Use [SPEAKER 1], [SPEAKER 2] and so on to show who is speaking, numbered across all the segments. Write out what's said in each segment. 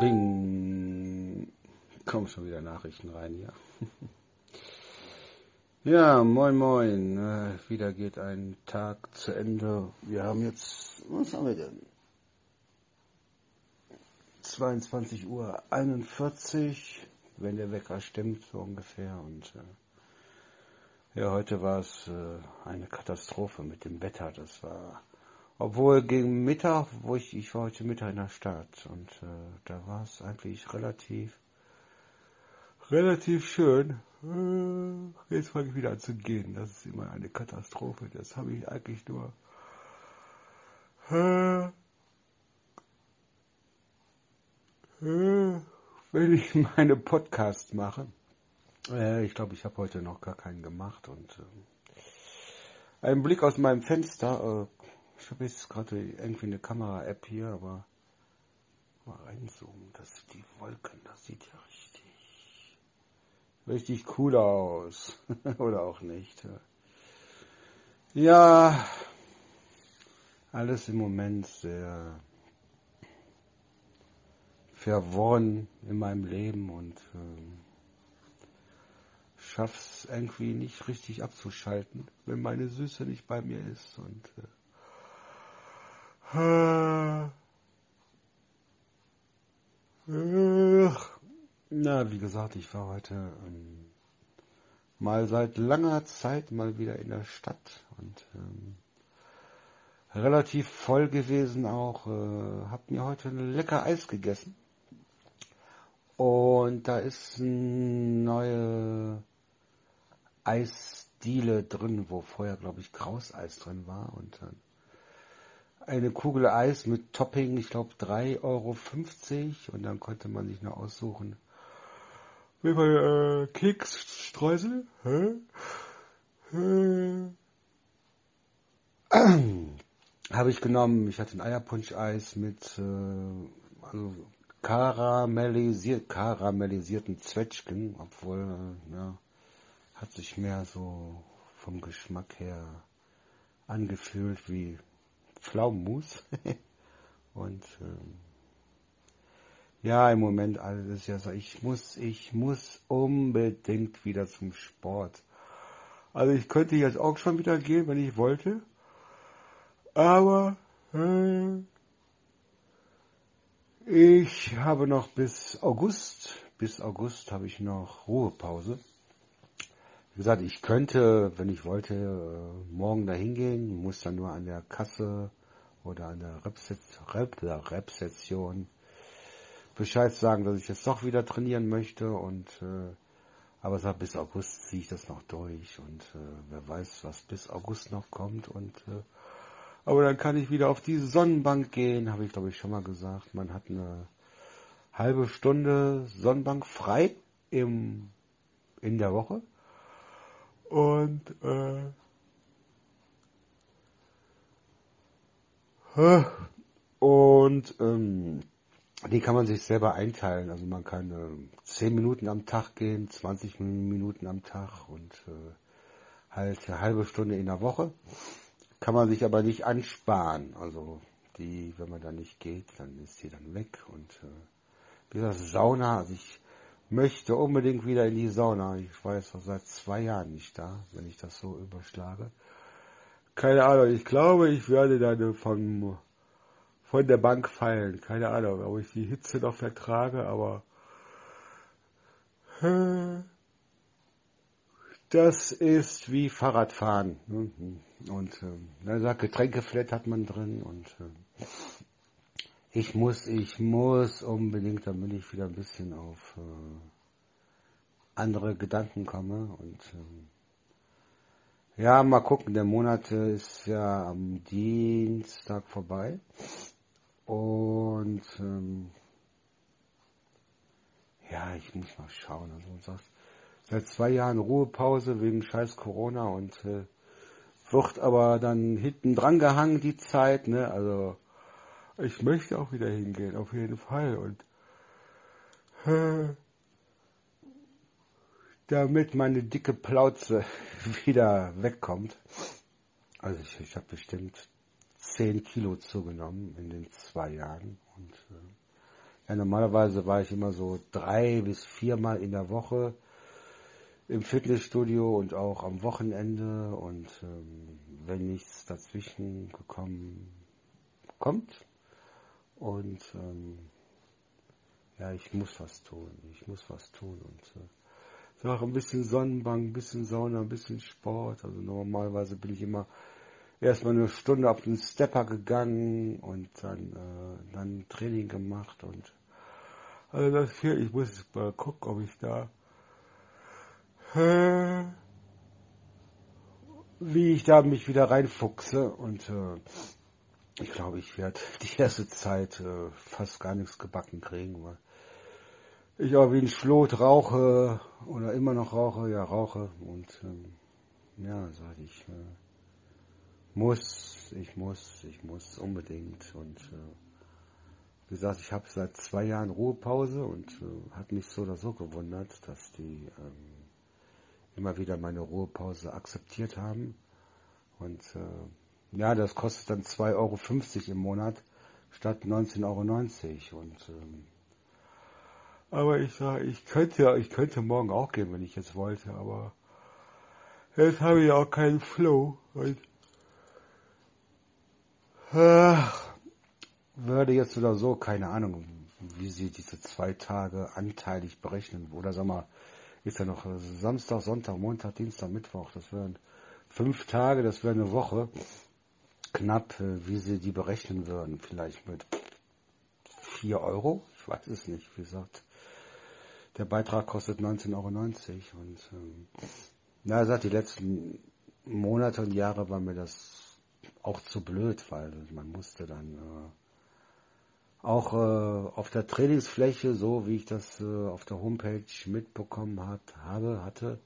[SPEAKER 1] Bing. Kommen schon wieder Nachrichten rein hier. ja, moin moin. Äh, wieder geht ein Tag zu Ende. Wir haben jetzt, was haben wir denn? 22 Uhr 41, wenn der Wecker stimmt, so ungefähr. Und äh, ja, heute war es äh, eine Katastrophe mit dem Wetter. Das war obwohl gegen Mittag, wo ich, ich war heute Mittag in der Stadt und äh, da war es eigentlich relativ, relativ schön. Äh, jetzt fange ich wieder an zu gehen. Das ist immer eine Katastrophe. Das habe ich eigentlich nur. Äh, äh, wenn ich meine Podcasts mache. Ich glaube, ich habe heute noch gar keinen gemacht und ein Blick aus meinem Fenster ich habe jetzt gerade irgendwie eine Kamera-App hier, aber mal reinzoomen, das die Wolken, das sieht ja richtig, richtig cool aus. Oder auch nicht. Ja, alles im Moment sehr verworren in meinem Leben und ähm, schaff's irgendwie nicht richtig abzuschalten, wenn meine Süße nicht bei mir ist und äh, na, wie gesagt, ich war heute ähm, mal seit langer Zeit mal wieder in der Stadt und ähm, relativ voll gewesen auch. Äh, hab mir heute ein lecker Eis gegessen. Und da ist eine neue Eisdiele drin, wo vorher, glaube ich, Krauseis drin war. Und dann eine Kugel Eis mit Topping, ich glaube 3,50 Euro. Und dann konnte man sich noch aussuchen. Wie bei äh, Keksstreusel. Hä? Habe ich genommen. Ich hatte ein Eierpunsch-Eis mit äh, also karamellisiert, karamellisierten Zwetschgen, obwohl, äh, ja, hat sich mehr so vom Geschmack her angefühlt wie Pflaumenmus. Und ähm, ja, im Moment alles ja so, ich muss, ich muss unbedingt wieder zum Sport. Also ich könnte jetzt auch schon wieder gehen, wenn ich wollte. Aber äh, ich habe noch bis August, bis August habe ich noch Ruhepause. Wie gesagt, ich könnte, wenn ich wollte, äh, morgen dahin gehen, muss dann nur an der Kasse oder an der Rezeption Bescheid sagen, dass ich jetzt doch wieder trainieren möchte und äh, aber sag, bis August ziehe ich das noch durch und äh, wer weiß, was bis August noch kommt und äh, aber dann kann ich wieder auf die Sonnenbank gehen, habe ich glaube ich schon mal gesagt. Man hat eine halbe Stunde Sonnenbank frei im in der Woche und äh, und ähm, die kann man sich selber einteilen. Also man kann äh, 10 Minuten am Tag gehen, 20 Minuten am Tag und äh, halt eine halbe Stunde in der Woche. Kann man sich aber nicht ansparen. Also die, wenn man da nicht geht, dann ist die dann weg. Und äh, wie gesagt, Sauna, also ich möchte unbedingt wieder in die Sauna. Ich war jetzt seit zwei Jahren nicht da, wenn ich das so überschlage. Keine Ahnung, ich glaube, ich werde dann von, von der Bank fallen. Keine Ahnung, ob ich die Hitze noch vertrage, aber das ist wie Fahrradfahren. Und äh, sagt, Getränkeflat hat man drin und äh, ich muss, ich muss unbedingt, damit ich wieder ein bisschen auf äh, andere Gedanken komme. Und äh, ja, mal gucken, der Monat ist ja am Dienstag vorbei. Und ähm, ja, ich muss mal schauen. Also du sagst, seit zwei Jahren Ruhepause wegen scheiß Corona und äh, wird aber dann hinten dran gehangen die Zeit, ne? Also ich möchte auch wieder hingehen, auf jeden Fall. Und äh, damit meine dicke Plauze wieder wegkommt. Also ich, ich habe bestimmt 10 Kilo zugenommen in den zwei Jahren. Und äh, Ja, normalerweise war ich immer so drei bis viermal in der Woche im Fitnessstudio und auch am Wochenende und ähm, wenn nichts dazwischen gekommen kommt und ähm, ja, ich muss was tun, ich muss was tun und äh, sag ein bisschen Sonnenbank, ein bisschen Sauna, ein bisschen Sport. Also normalerweise bin ich immer erstmal eine Stunde auf den Stepper gegangen und dann, äh, dann Training gemacht und also das hier, ich muss mal gucken, ob ich da äh, wie ich da mich wieder reinfuchse und äh, ich glaube, ich werde die erste Zeit äh, fast gar nichts gebacken kriegen, weil ich auch wie ein Schlot rauche oder immer noch rauche, ja rauche und ähm, ja, sag ich, äh, muss, ich muss, ich muss unbedingt und äh, wie gesagt, ich habe seit zwei Jahren Ruhepause und äh, hat mich so oder so gewundert, dass die ähm, immer wieder meine Ruhepause akzeptiert haben und äh, ja, das kostet dann 2,50 Euro im Monat statt 19,90 Euro und ähm, aber ich sage, ich könnte, ich könnte morgen auch gehen, wenn ich jetzt wollte, aber jetzt habe ich auch keinen Flow. Und, äh, würde jetzt oder so, keine Ahnung, wie sie diese zwei Tage anteilig berechnen. Oder sag mal, ist ja noch Samstag, Sonntag, Montag, Dienstag, Mittwoch. Das wären fünf Tage, das wäre eine Woche. Knapp, äh, wie sie die berechnen würden. Vielleicht mit vier Euro. Ich weiß es nicht, wie gesagt. Der Beitrag kostet 19,90 Euro und ähm, na, seit die letzten Monate und Jahre war mir das auch zu blöd, weil man musste dann äh, auch äh, auf der Trainingsfläche, so wie ich das äh, auf der Homepage mitbekommen hat, habe, hatte,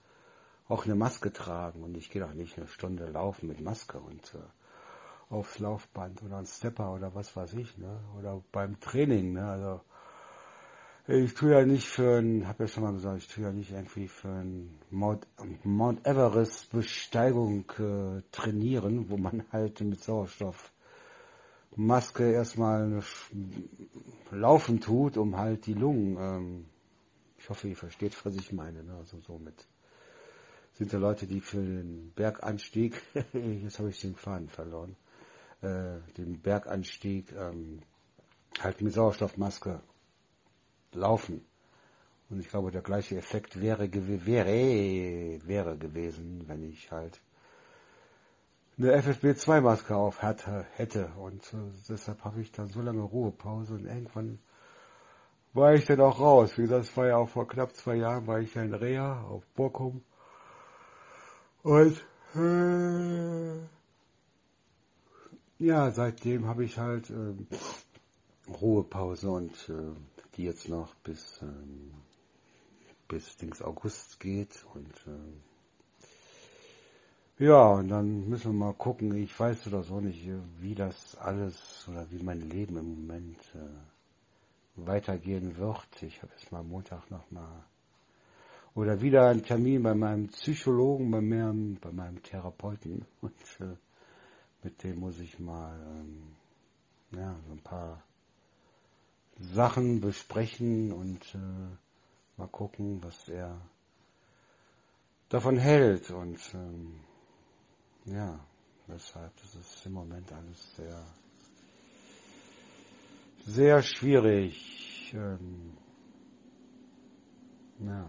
[SPEAKER 1] auch eine Maske tragen und ich gehe doch nicht eine Stunde laufen mit Maske und äh, aufs Laufband oder ein Stepper oder was weiß ich, ne? Oder beim Training, ne? Also ich tue ja nicht für ein, habe ja schon mal gesagt, ich tue ja nicht irgendwie für ein Mount, Mount Everest Besteigung äh, trainieren, wo man halt mit Sauerstoffmaske erstmal laufen tut, um halt die Lungen, ähm, ich hoffe, ihr versteht, was ich meine, ne? also somit sind da Leute, die für den Berganstieg, jetzt habe ich den Faden verloren, den Berganstieg ähm, halt mit Sauerstoffmaske laufen. Und ich glaube, der gleiche Effekt wäre, wäre, wäre gewesen, wenn ich halt eine FFP2-Maske auf hatte, hätte. Und äh, deshalb habe ich dann so lange Ruhepause und irgendwann war ich dann auch raus. Wie gesagt, das war ja auch vor knapp zwei Jahren, war ich ja in Rea auf Borkum. Und äh, ja, seitdem habe ich halt äh, Ruhepause und äh, die jetzt noch bis, ähm, bis Dings August geht und äh, ja, und dann müssen wir mal gucken. Ich weiß oder so nicht, wie das alles oder wie mein Leben im Moment äh, weitergehen wird. Ich habe jetzt mal Montag noch mal oder wieder einen Termin bei meinem Psychologen, bei meinem, bei meinem Therapeuten und äh, mit dem muss ich mal ähm, ja so ein paar Sachen besprechen und äh, mal gucken, was er davon hält. Und ähm, ja, deshalb ist es im Moment alles sehr, sehr schwierig. Ähm, ja,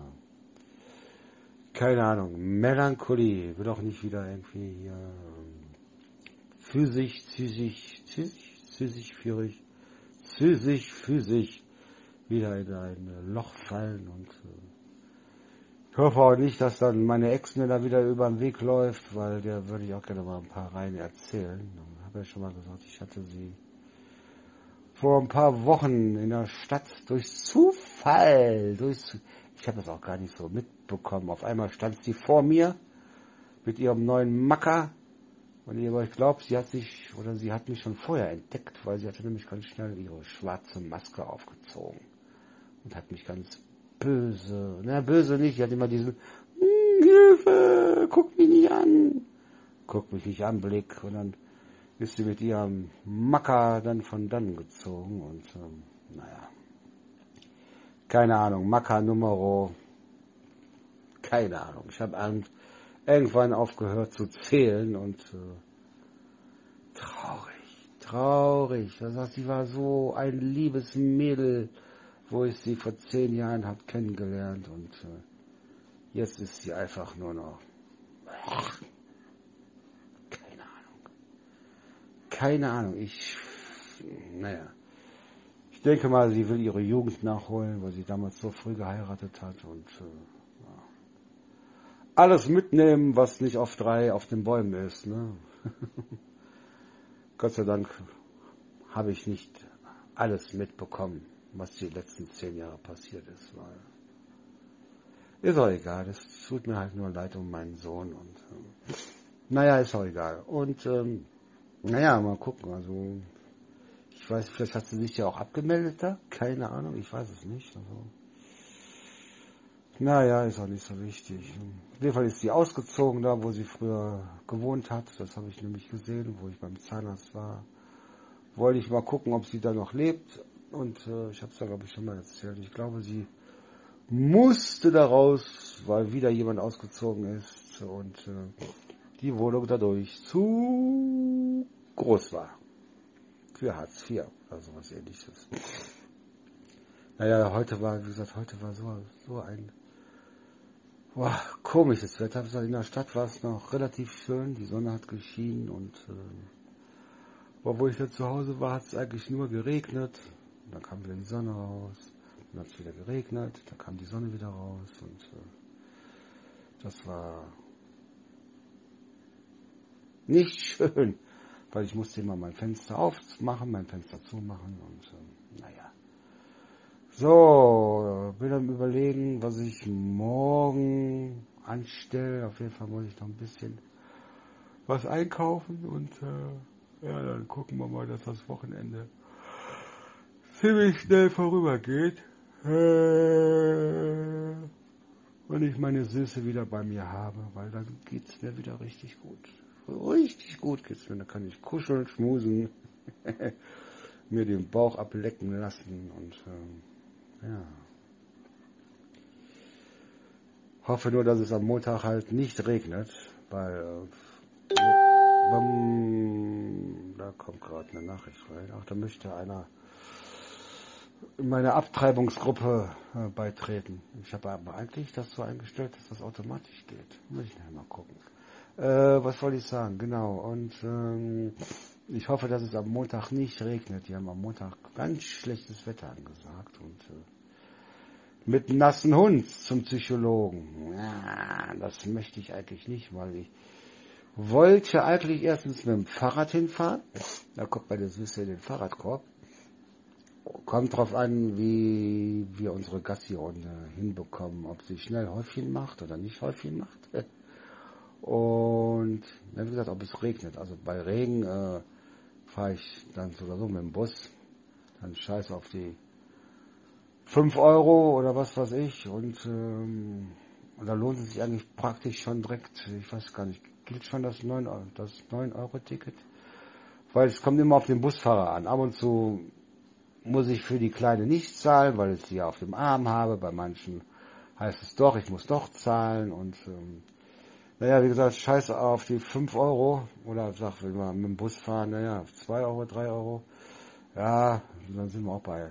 [SPEAKER 1] keine Ahnung. Melancholie wird auch nicht wieder irgendwie hier ähm, physisch, psychisch, psychisch, führig physisch, physisch wieder in ein Loch fallen und ich hoffe auch nicht, dass dann meine Ex mir da wieder über den Weg läuft, weil der würde ich auch gerne mal ein paar Reihen erzählen. Ich habe ja schon mal gesagt, ich hatte sie vor ein paar Wochen in der Stadt durch Zufall, durch, ich habe das auch gar nicht so mitbekommen. Auf einmal stand sie vor mir mit ihrem neuen Macker und ihr euch glaubt, sie hat sich oder sie hat mich schon vorher entdeckt, weil sie hatte nämlich ganz schnell ihre schwarze Maske aufgezogen. Und hat mich ganz böse, na böse nicht, sie hat immer diesen hm, Hilfe, guck mich nicht an, guck mich nicht an Blick. Und dann ist sie mit ihrem Macker dann von dann gezogen und ähm, naja, keine Ahnung, Maca Numero, keine Ahnung. Ich habe irgendwann aufgehört zu zählen und äh, traurig, traurig. Das heißt, sie war so ein liebes Mädel, wo ich sie vor zehn Jahren habe kennengelernt und äh, jetzt ist sie einfach nur noch. Keine Ahnung. Keine Ahnung. Ich, naja. Ich denke mal, sie will ihre Jugend nachholen, weil sie damals so früh geheiratet hat und äh. Alles mitnehmen, was nicht auf drei auf den Bäumen ist. Ne? Gott sei Dank habe ich nicht alles mitbekommen, was die letzten zehn Jahre passiert ist. Ist auch egal, es tut mir halt nur leid um meinen Sohn und äh, naja, ist auch egal. Und ähm, naja, mal gucken, also ich weiß, vielleicht hat sie sich ja auch abgemeldet da. Keine Ahnung, ich weiß es nicht. Also, naja, ist auch nicht so wichtig. Auf jeden Fall ist sie ausgezogen da, wo sie früher gewohnt hat. Das habe ich nämlich gesehen, wo ich beim Zahnarzt war. Wollte ich mal gucken, ob sie da noch lebt. Und äh, ich habe es da, glaube ich, schon mal erzählt. Ich glaube, sie musste da raus, weil wieder jemand ausgezogen ist und äh, die Wohnung dadurch zu groß war für Hartz IV oder sowas ähnliches. Naja, heute war, wie gesagt, heute war so, so ein boah, komisches Wetter. In der Stadt war es noch relativ schön, die Sonne hat geschienen und äh, wo ich jetzt zu Hause war, hat es eigentlich nur geregnet. Und dann kam wieder die Sonne raus, dann hat es wieder geregnet, dann kam die Sonne wieder raus und äh, das war nicht schön weil ich musste immer mein Fenster aufmachen, mein Fenster zumachen und äh, naja. So, bin am überlegen, was ich morgen anstelle. Auf jeden Fall muss ich noch ein bisschen was einkaufen und äh, ja, dann gucken wir mal, dass das Wochenende ziemlich schnell vorübergeht. Äh, wenn ich meine Süße wieder bei mir habe, weil dann geht's mir wieder richtig gut richtig gut geht's mir. Da kann ich kuscheln, schmusen, mir den Bauch ablecken lassen und ähm, ja. Hoffe nur, dass es am Montag halt nicht regnet, weil äh, da kommt gerade eine Nachricht rein. Ach, da möchte einer in meine Abtreibungsgruppe äh, beitreten. Ich habe aber eigentlich das so eingestellt, dass das automatisch geht. Muss ich nachher mal gucken. Äh, was wollte ich sagen? Genau. Und ähm, ich hoffe, dass es am Montag nicht regnet. Die haben am Montag ganz schlechtes Wetter angesagt und äh, mit nassen Hund zum Psychologen. Ja, das möchte ich eigentlich nicht, weil ich wollte eigentlich erstens mit dem Fahrrad hinfahren. Da kommt meine Süße in den Fahrradkorb. Kommt drauf an, wie wir unsere Gassi-Runde hinbekommen, ob sie schnell Häufchen macht oder nicht Häufchen macht. Und wie gesagt, ob es regnet. Also bei Regen äh, fahre ich dann sogar so mit dem Bus. Dann scheiß auf die 5 Euro oder was weiß ich. Und, ähm, und da lohnt es sich eigentlich praktisch schon direkt. Ich weiß gar nicht, gilt schon das 9 Euro, das 9 Euro Ticket? Weil es kommt immer auf den Busfahrer an. Ab und zu muss ich für die Kleine nicht zahlen, weil ich sie ja auf dem Arm habe. Bei manchen heißt es doch, ich muss doch zahlen und ähm, naja, wie gesagt, scheiß auf die 5 Euro. Oder sag, wenn wir mit dem Bus fahren, naja, 2 Euro, 3 Euro. Ja, dann sind wir auch bei.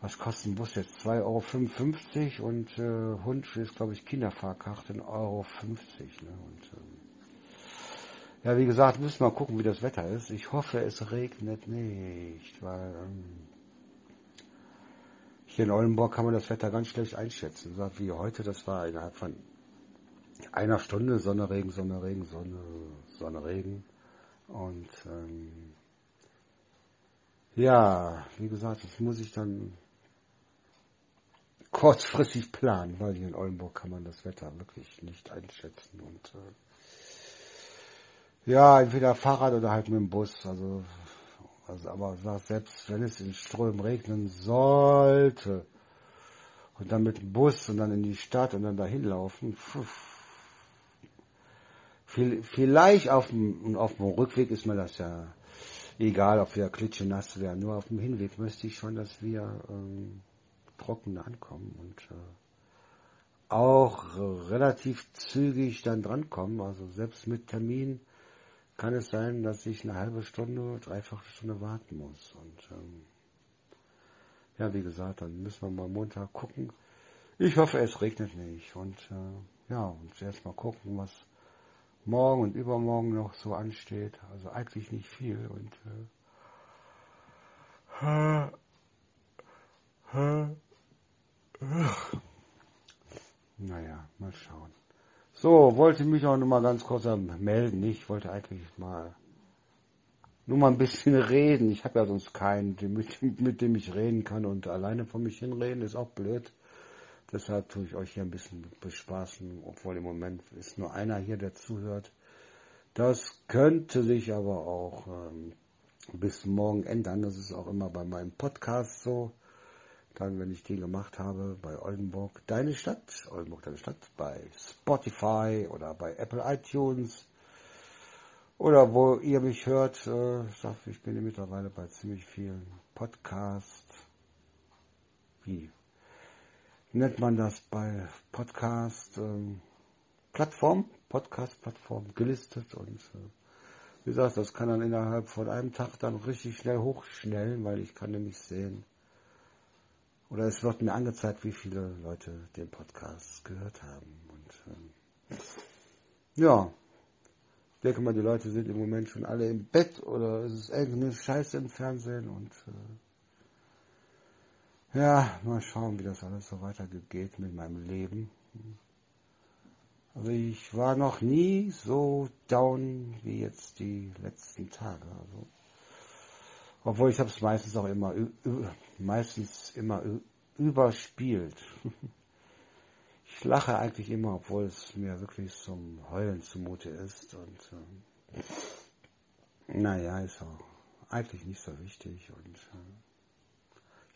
[SPEAKER 1] Was kostet ein Bus jetzt? 2,55 Euro und äh, Hund ist, glaube ich, Kinderfahrkarte 1,50 Euro. Ne? Und, ähm, ja, wie gesagt, müssen wir mal gucken, wie das Wetter ist. Ich hoffe, es regnet nicht, weil ähm, hier in Oldenburg kann man das Wetter ganz schlecht einschätzen. Wie heute, das war innerhalb von einer Stunde Sonne, Regen, Sonne, Regen, Sonne, Sonne, Regen. Und ähm, ja, wie gesagt, das muss ich dann kurzfristig planen, weil hier in Oldenburg kann man das Wetter wirklich nicht einschätzen. Und äh, ja, entweder Fahrrad oder halt mit dem Bus. Also, also aber selbst wenn es in Strömen regnen sollte und dann mit dem Bus und dann in die Stadt und dann dahin laufen, pfuh, Vielleicht auf dem, auf dem Rückweg ist mir das ja egal, ob wir klitschenass werden. Nur auf dem Hinweg möchte ich schon, dass wir ähm, trocken ankommen und äh, auch relativ zügig dann drankommen. Also selbst mit Termin kann es sein, dass ich eine halbe Stunde, dreiviertel Stunde warten muss. Und ähm, ja, wie gesagt, dann müssen wir mal Montag gucken. Ich hoffe, es regnet nicht. Und äh, ja, und erst mal gucken, was morgen und übermorgen noch so ansteht. Also eigentlich nicht viel. Und äh, naja, mal schauen. So, wollte mich auch noch mal ganz kurz melden. Ich wollte eigentlich mal nur mal ein bisschen reden. Ich habe ja sonst keinen, mit, mit, dem ich reden kann und alleine von mich hinreden ist auch blöd. Deshalb tue ich euch hier ein bisschen bespaßen, obwohl im Moment ist nur einer hier, der zuhört. Das könnte sich aber auch ähm, bis morgen ändern. Das ist auch immer bei meinem Podcast so. Dann, wenn ich den gemacht habe, bei Oldenburg, deine Stadt, Oldenburg, deine Stadt, bei Spotify oder bei Apple iTunes oder wo ihr mich hört, äh, ich bin mittlerweile bei ziemlich vielen Podcasts. Wie nennt man das bei Podcast ähm, Plattform, Podcast Plattform gelistet und äh, wie gesagt, das kann dann innerhalb von einem Tag dann richtig schnell hochschnellen, weil ich kann nämlich sehen, oder es wird mir angezeigt, wie viele Leute den Podcast gehört haben. Und ähm, ja, ich denke mal, die Leute sind im Moment schon alle im Bett oder es ist irgendeine Scheiße im Fernsehen und äh, ja, mal schauen, wie das alles so weitergeht mit meinem Leben. Also ich war noch nie so down wie jetzt die letzten Tage. Also obwohl ich habe es meistens auch immer, meistens immer überspielt. Ich lache eigentlich immer, obwohl es mir wirklich zum Heulen zumute ist. Und äh, naja, ist auch eigentlich nicht so wichtig. Und äh,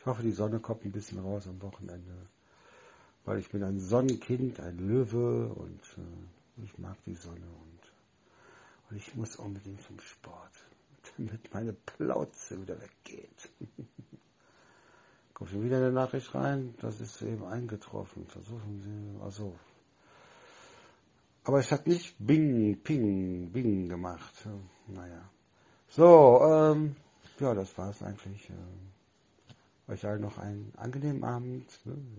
[SPEAKER 1] hoffe, die Sonne kommt ein bisschen raus am Wochenende. Weil ich bin ein Sonnenkind, ein Löwe und äh, ich mag die Sonne. Und, und ich muss unbedingt zum Sport damit meine Plauze wieder weggeht. Kommt schon wieder eine Nachricht rein, das ist eben eingetroffen. Versuchen Sie, also. Aber es hat nicht Bing, Ping, Bing gemacht. Naja. So, ähm, ja, das war es eigentlich. Äh, euch allen noch einen angenehmen Abend.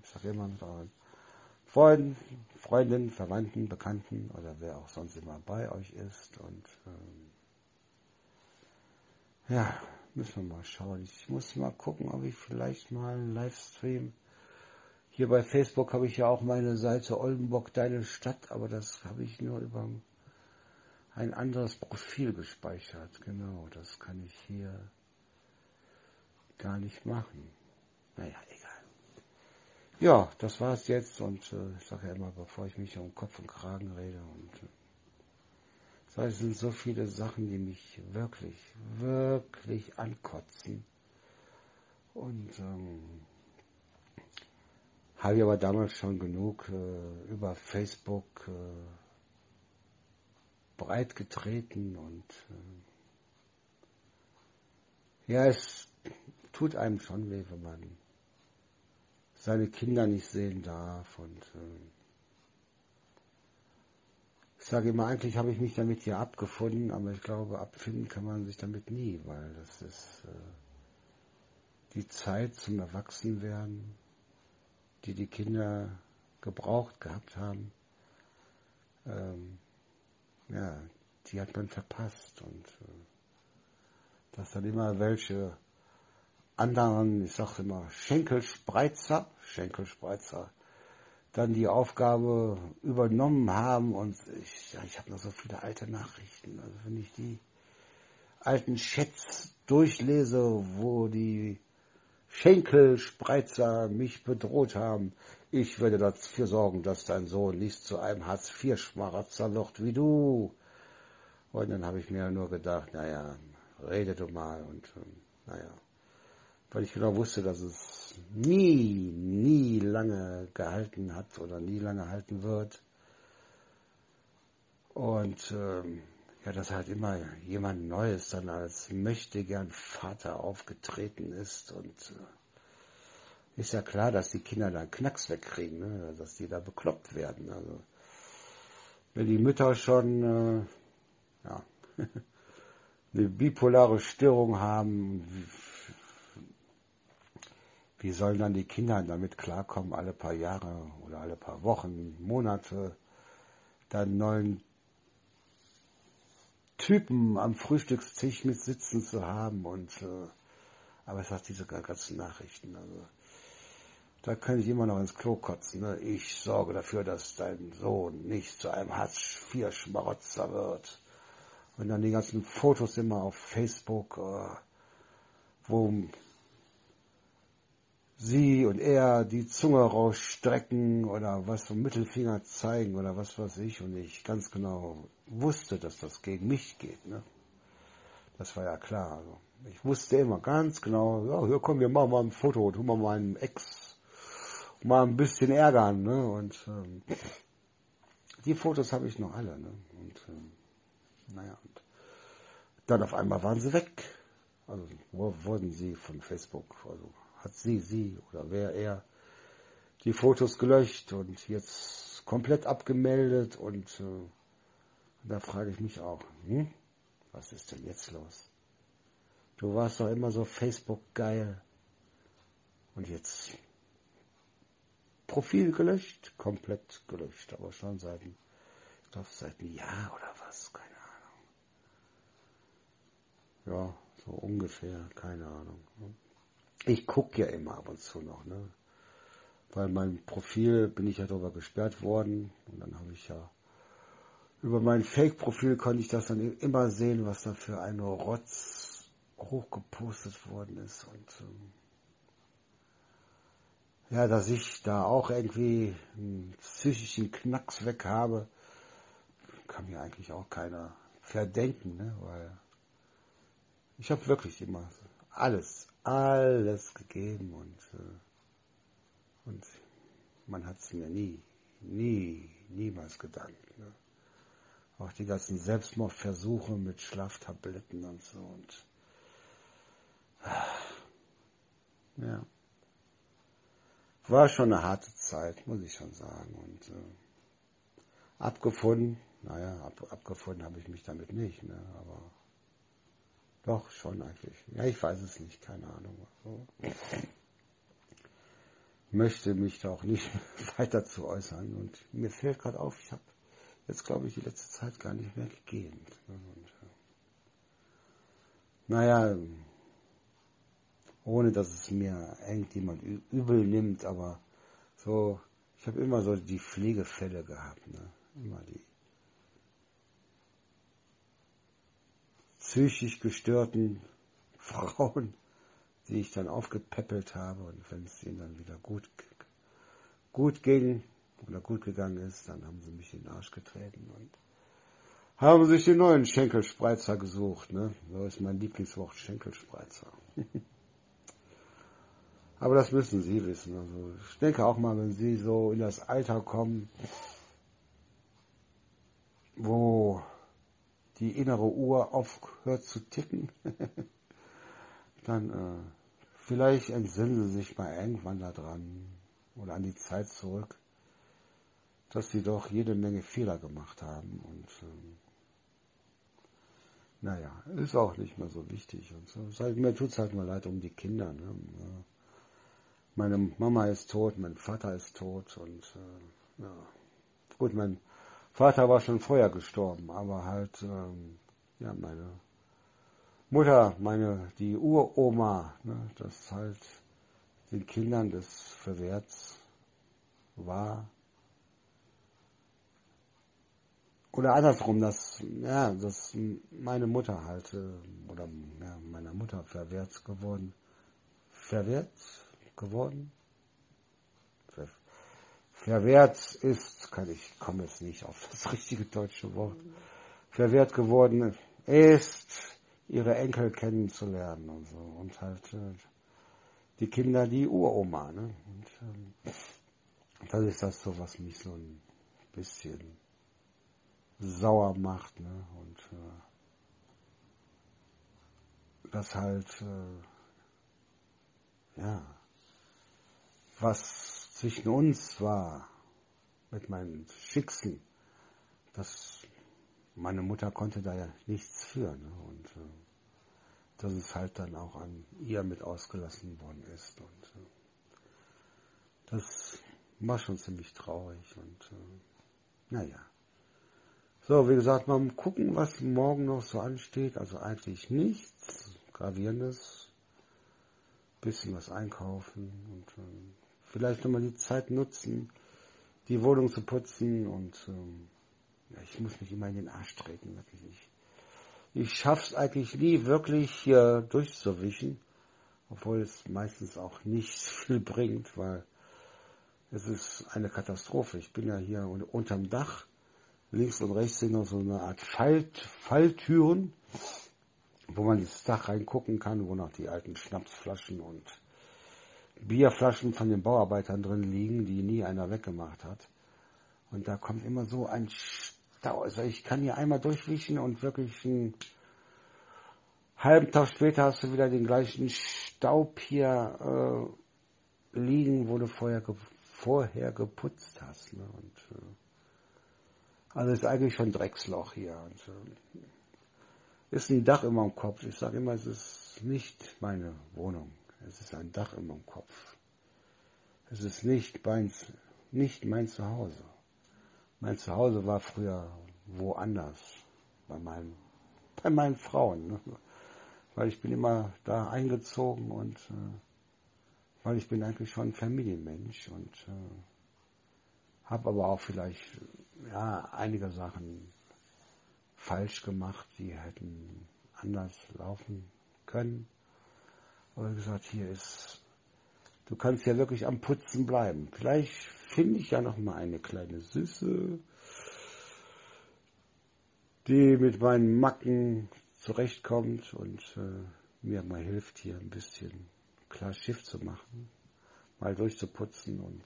[SPEAKER 1] Ich sage immer mit euren Freunden, Freundinnen, Verwandten, Bekannten oder wer auch sonst immer bei euch ist. Und ähm, ja, müssen wir mal schauen. Ich muss mal gucken, ob ich vielleicht mal einen Livestream. Hier bei Facebook habe ich ja auch meine Seite Oldenburg, deine Stadt, aber das habe ich nur über ein anderes Profil gespeichert. Genau, das kann ich hier gar nicht machen. Naja, egal. Ja, das war es jetzt und äh, ich sage ja immer, bevor ich mich um Kopf und Kragen rede und äh, es sind so viele Sachen, die mich wirklich, wirklich ankotzen. Und ähm, habe ich aber damals schon genug äh, über Facebook äh, breit getreten und äh, ja, es tut einem schon weh, wenn man seine Kinder nicht sehen darf und äh, sage immer, eigentlich habe ich mich damit hier abgefunden, aber ich glaube, abfinden kann man sich damit nie, weil das ist äh, die Zeit zum Erwachsenwerden, die die Kinder gebraucht gehabt haben. Ähm, ja, die hat man verpasst und äh, dass dann immer welche anderen, ich sage immer Schenkelspreizer, Schenkelspreizer, dann die Aufgabe übernommen haben und ich, ja, ich habe noch so viele alte Nachrichten. Also wenn ich die alten Chats durchlese, wo die Schenkelspreizer mich bedroht haben, ich werde dafür sorgen, dass dein Sohn nicht zu einem Hartz-IV-Schmarotzer wird wie du. Und dann habe ich mir nur gedacht, naja, rede du mal und ähm, naja, weil ich genau wusste, dass es nie, nie lange gehalten hat oder nie lange halten wird. Und ähm, ja, dass halt immer jemand Neues dann als möchte gern Vater aufgetreten ist und ist ja klar, dass die Kinder da Knacks wegkriegen, ne? dass die da bekloppt werden. Also wenn die Mütter schon äh, ja, eine bipolare Störung haben, wie, sollen dann die Kinder damit klarkommen, alle paar Jahre oder alle paar Wochen, Monate dann neuen Typen am Frühstückstisch mit sitzen zu haben und äh, aber es hat diese ganzen Nachrichten. Also da kann ich immer noch ins Klo kotzen. Ne? Ich sorge dafür, dass dein Sohn nicht zu einem Hartz-IV-Schmarotzer wird. Und dann die ganzen Fotos immer auf Facebook, äh, wo sie und er die Zunge rausstrecken oder was vom Mittelfinger zeigen oder was weiß ich. Und ich ganz genau wusste, dass das gegen mich geht. Ne? Das war ja klar. Also ich wusste immer ganz genau, ja, hier komm, wir machen mal ein Foto, tun wir mal einen Ex mal ein bisschen ärgern. Ne? Und ähm, die Fotos habe ich noch alle. Ne? Und ähm, naja, und dann auf einmal waren sie weg. Also wo wurden sie von Facebook? Also hat sie, sie oder wer er die Fotos gelöscht und jetzt komplett abgemeldet und äh, da frage ich mich auch, hm? was ist denn jetzt los? Du warst doch immer so Facebook geil und jetzt Profil gelöscht, komplett gelöscht, aber schon seit, ich glaube, seit einem Jahr oder was, keine Ahnung. Ja, so ungefähr, keine Ahnung. Ich gucke ja immer ab und zu noch, ne? Weil mein Profil bin ich ja darüber gesperrt worden und dann habe ich ja über mein Fake-Profil konnte ich das dann immer sehen, was da für eine Rotz hochgepostet worden ist und ähm, ja, dass ich da auch irgendwie einen psychischen Knacks weg habe, kann mir eigentlich auch keiner verdenken, ne? weil ich habe wirklich immer alles, alles gegeben und, äh, und man hat es mir nie, nie, niemals gedankt. Ne? Auch die ganzen Selbstmordversuche mit Schlaftabletten und so und ja. War schon eine harte Zeit, muss ich schon sagen. Und äh, abgefunden, naja, ab, abgefunden habe ich mich damit nicht, ne? aber doch schon eigentlich. Ja, ich weiß es nicht, keine Ahnung. Also, möchte mich da auch nicht weiter zu äußern. Und mir fällt gerade auf, ich habe jetzt, glaube ich, die letzte Zeit gar nicht mehr gegeben. Und, äh, naja, ohne dass es mir irgendjemand übel nimmt, aber so, ich habe immer so die Pflegefälle gehabt, ne? immer die psychisch gestörten Frauen, die ich dann aufgepäppelt habe und wenn es ihnen dann wieder gut, gut ging oder gut gegangen ist, dann haben sie mich in den Arsch getreten und haben sich den neuen Schenkelspreizer gesucht. Ne? So ist mein Lieblingswort Schenkelspreizer. Aber das müssen Sie wissen. Also ich denke auch mal, wenn Sie so in das Alter kommen, wo die innere Uhr aufhört zu ticken, dann äh, vielleicht entsinnen Sie sich mal irgendwann daran oder an die Zeit zurück, dass Sie doch jede Menge Fehler gemacht haben und ähm, naja, ist auch nicht mehr so wichtig und so. Mir tut es halt mal leid um die Kinder. Ne? meine Mama ist tot, mein Vater ist tot und äh, ja. gut, mein Vater war schon vorher gestorben, aber halt ähm, ja meine Mutter, meine die Uroma, ne, das halt den Kindern des Verwerts war oder andersrum, dass ja, dass meine Mutter halt äh, oder ja, meiner Mutter verwehrt geworden verwehrt geworden. Verwehrt ist, kann ich komme jetzt nicht auf das richtige deutsche Wort, verwehrt geworden ist, ihre Enkel kennenzulernen und so. Und halt äh, die Kinder, die Uroma. Ne? Und, ähm, das ist das so, was mich so ein bisschen sauer macht. Ne? Und äh, das halt, äh, ja, was zwischen uns war, mit meinen Schicksal, das, meine Mutter konnte da ja nichts für. Ne? Und äh, dass es halt dann auch an ihr mit ausgelassen worden ist. Und äh, das war schon ziemlich traurig. Und äh, naja. So, wie gesagt, mal gucken, was morgen noch so ansteht. Also eigentlich nichts Gravierendes. Bisschen was einkaufen und äh, vielleicht nochmal die Zeit nutzen, die Wohnung zu putzen und ähm, ja, ich muss mich immer in den Arsch treten, wirklich. Ich, ich schaff's eigentlich nie wirklich hier durchzuwischen, obwohl es meistens auch nicht viel bringt, weil es ist eine Katastrophe. Ich bin ja hier unterm Dach Links und rechts sind noch so eine Art Fall, Falltüren, wo man ins Dach reingucken kann, wo noch die alten Schnapsflaschen und Bierflaschen von den Bauarbeitern drin liegen, die nie einer weggemacht hat. Und da kommt immer so ein Stau. Also ich kann hier einmal durchwischen und wirklich einen halben Tag später hast du wieder den gleichen Staub hier äh, liegen, wo du vorher, vorher geputzt hast. Ne? Und, äh, also ist eigentlich schon Drecksloch hier. Und, äh, ist ein Dach immer im Kopf. Ich sage immer, es ist nicht meine Wohnung. Es ist ein Dach immer im Kopf. Es ist nicht mein, nicht mein Zuhause. Mein Zuhause war früher woanders. Bei meinen, bei meinen Frauen. Ne? Weil ich bin immer da eingezogen und äh, weil ich bin eigentlich schon ein Familienmensch und äh, habe aber auch vielleicht ja, einige Sachen falsch gemacht, die hätten anders laufen können. Wie gesagt, hier ist, du kannst ja wirklich am Putzen bleiben. Vielleicht finde ich ja noch mal eine kleine Süße, die mit meinen Macken zurechtkommt und äh, mir mal hilft, hier ein bisschen klar Schiff zu machen, mal durchzuputzen und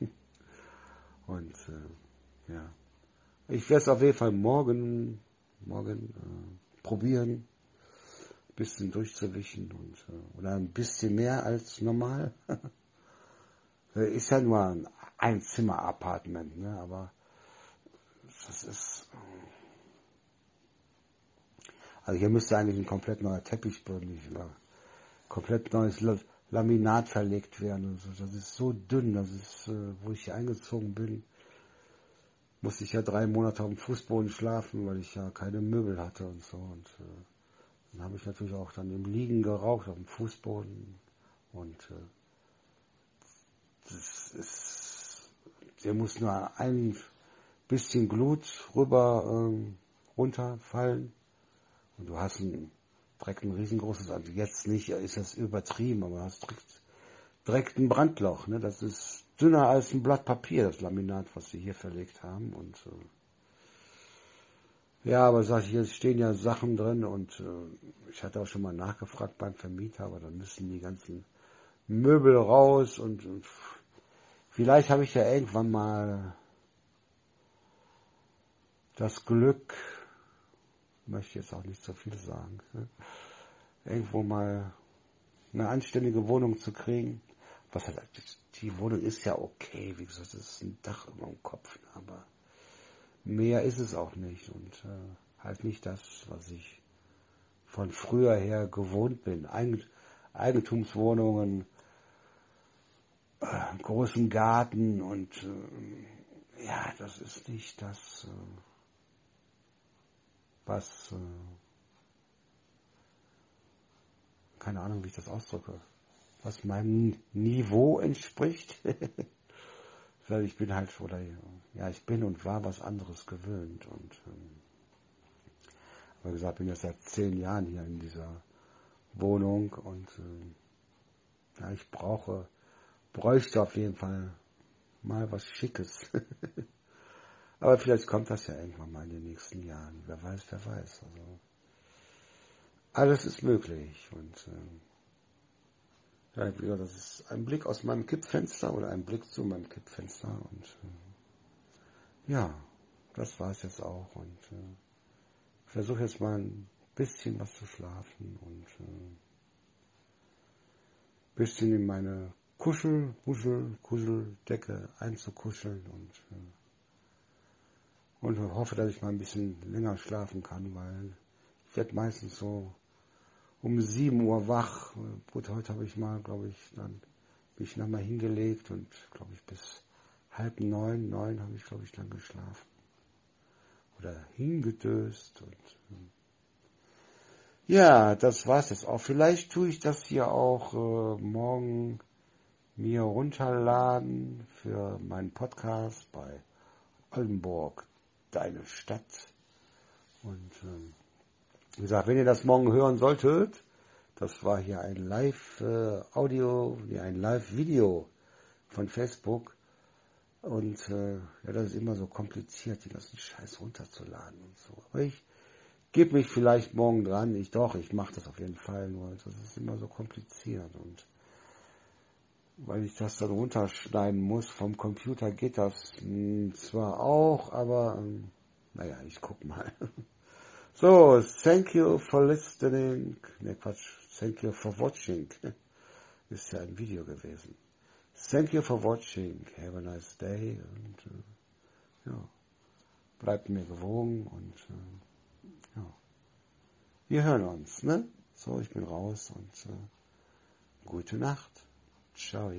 [SPEAKER 1] äh, und äh, ja, ich werde es auf jeden Fall morgen, morgen äh, probieren, bisschen durchzuwischen und äh, oder ein bisschen mehr als normal. Äh, ist ja nur ein Einzimmer-Apartment, ne? aber das ist. Äh, also hier müsste eigentlich ein komplett neuer Teppichboden, komplett neues Laminat verlegt werden und so. Das ist so dünn, das ist, wo ich hier eingezogen bin, musste ich ja drei Monate auf dem Fußboden schlafen, weil ich ja keine Möbel hatte und so. Und dann habe ich natürlich auch dann im Liegen geraucht auf dem Fußboden und äh, das ist, der muss nur ein bisschen Glut rüber ähm, runterfallen und du hast ein direkt ein riesengroßes, also jetzt nicht, ist das übertrieben, aber du hast direkt, direkt ein Brandloch. Ne? Das ist dünner als ein Blatt Papier, das Laminat, was sie hier verlegt haben. Und äh, ja, aber sag ich, hier stehen ja Sachen drin und äh, ich hatte auch schon mal nachgefragt beim Vermieter, aber dann müssen die ganzen Möbel raus und, und vielleicht habe ich ja irgendwann mal das Glück, möchte jetzt auch nicht so viel sagen, ne? irgendwo mal eine anständige Wohnung zu kriegen. Was halt, die Wohnung ist ja okay, wie gesagt, es ist ein Dach über dem Kopf, aber mehr ist es auch nicht und äh, halt nicht das, was ich von früher her gewohnt bin. Eigentumswohnungen, äh, großen Garten und äh, ja, das ist nicht das, äh, was, äh, keine Ahnung, wie ich das ausdrücke, was meinem Niveau entspricht. Weil ich bin halt, oder ja, ich bin und war was anderes gewöhnt und ähm, wie gesagt, bin jetzt seit zehn Jahren hier in dieser Wohnung und äh, ja, ich brauche, bräuchte auf jeden Fall mal was Schickes. Aber vielleicht kommt das ja irgendwann mal in den nächsten Jahren. Wer weiß, wer weiß. Also alles ist möglich. Und äh, ja, das ist ein Blick aus meinem Kippfenster oder ein Blick zu meinem Kippfenster. Und äh, ja, das war es jetzt auch. Und äh, versuche jetzt mal ein bisschen was zu schlafen und äh, bisschen in meine Kuschel, Muschel, Kuscheldecke einzukuscheln und, äh, und hoffe, dass ich mal ein bisschen länger schlafen kann, weil ich werde meistens so um 7 Uhr wach. Gut, heute habe ich mal, glaube ich, dann mich nochmal hingelegt und glaube ich bis halb neun, neun habe ich glaube ich dann geschlafen. Oder hingedöst und ähm, ja, das war's jetzt auch. Vielleicht tue ich das hier auch äh, morgen mir runterladen für meinen Podcast bei Oldenburg, deine Stadt. Und ähm, wie gesagt, wenn ihr das morgen hören solltet, das war hier ein Live-Audio, äh, ein Live-Video von Facebook. Und äh, ja, das ist immer so kompliziert, die ganzen Scheiß runterzuladen und so. Aber ich gebe mich vielleicht morgen dran. Ich doch, ich mache das auf jeden Fall, nur das ist immer so kompliziert und weil ich das dann runterschneiden muss vom Computer geht das mh, hm, zwar auch, aber ähm, naja, ich guck mal. so, thank you for listening. Ne, Quatsch, thank you for watching. Ist ja ein Video gewesen. Thank you for watching. Have a nice day und äh, ja, bleibt mir gewogen und äh, ja. Wir hören uns, ne? So, ich bin raus und äh, gute Nacht. Ciao.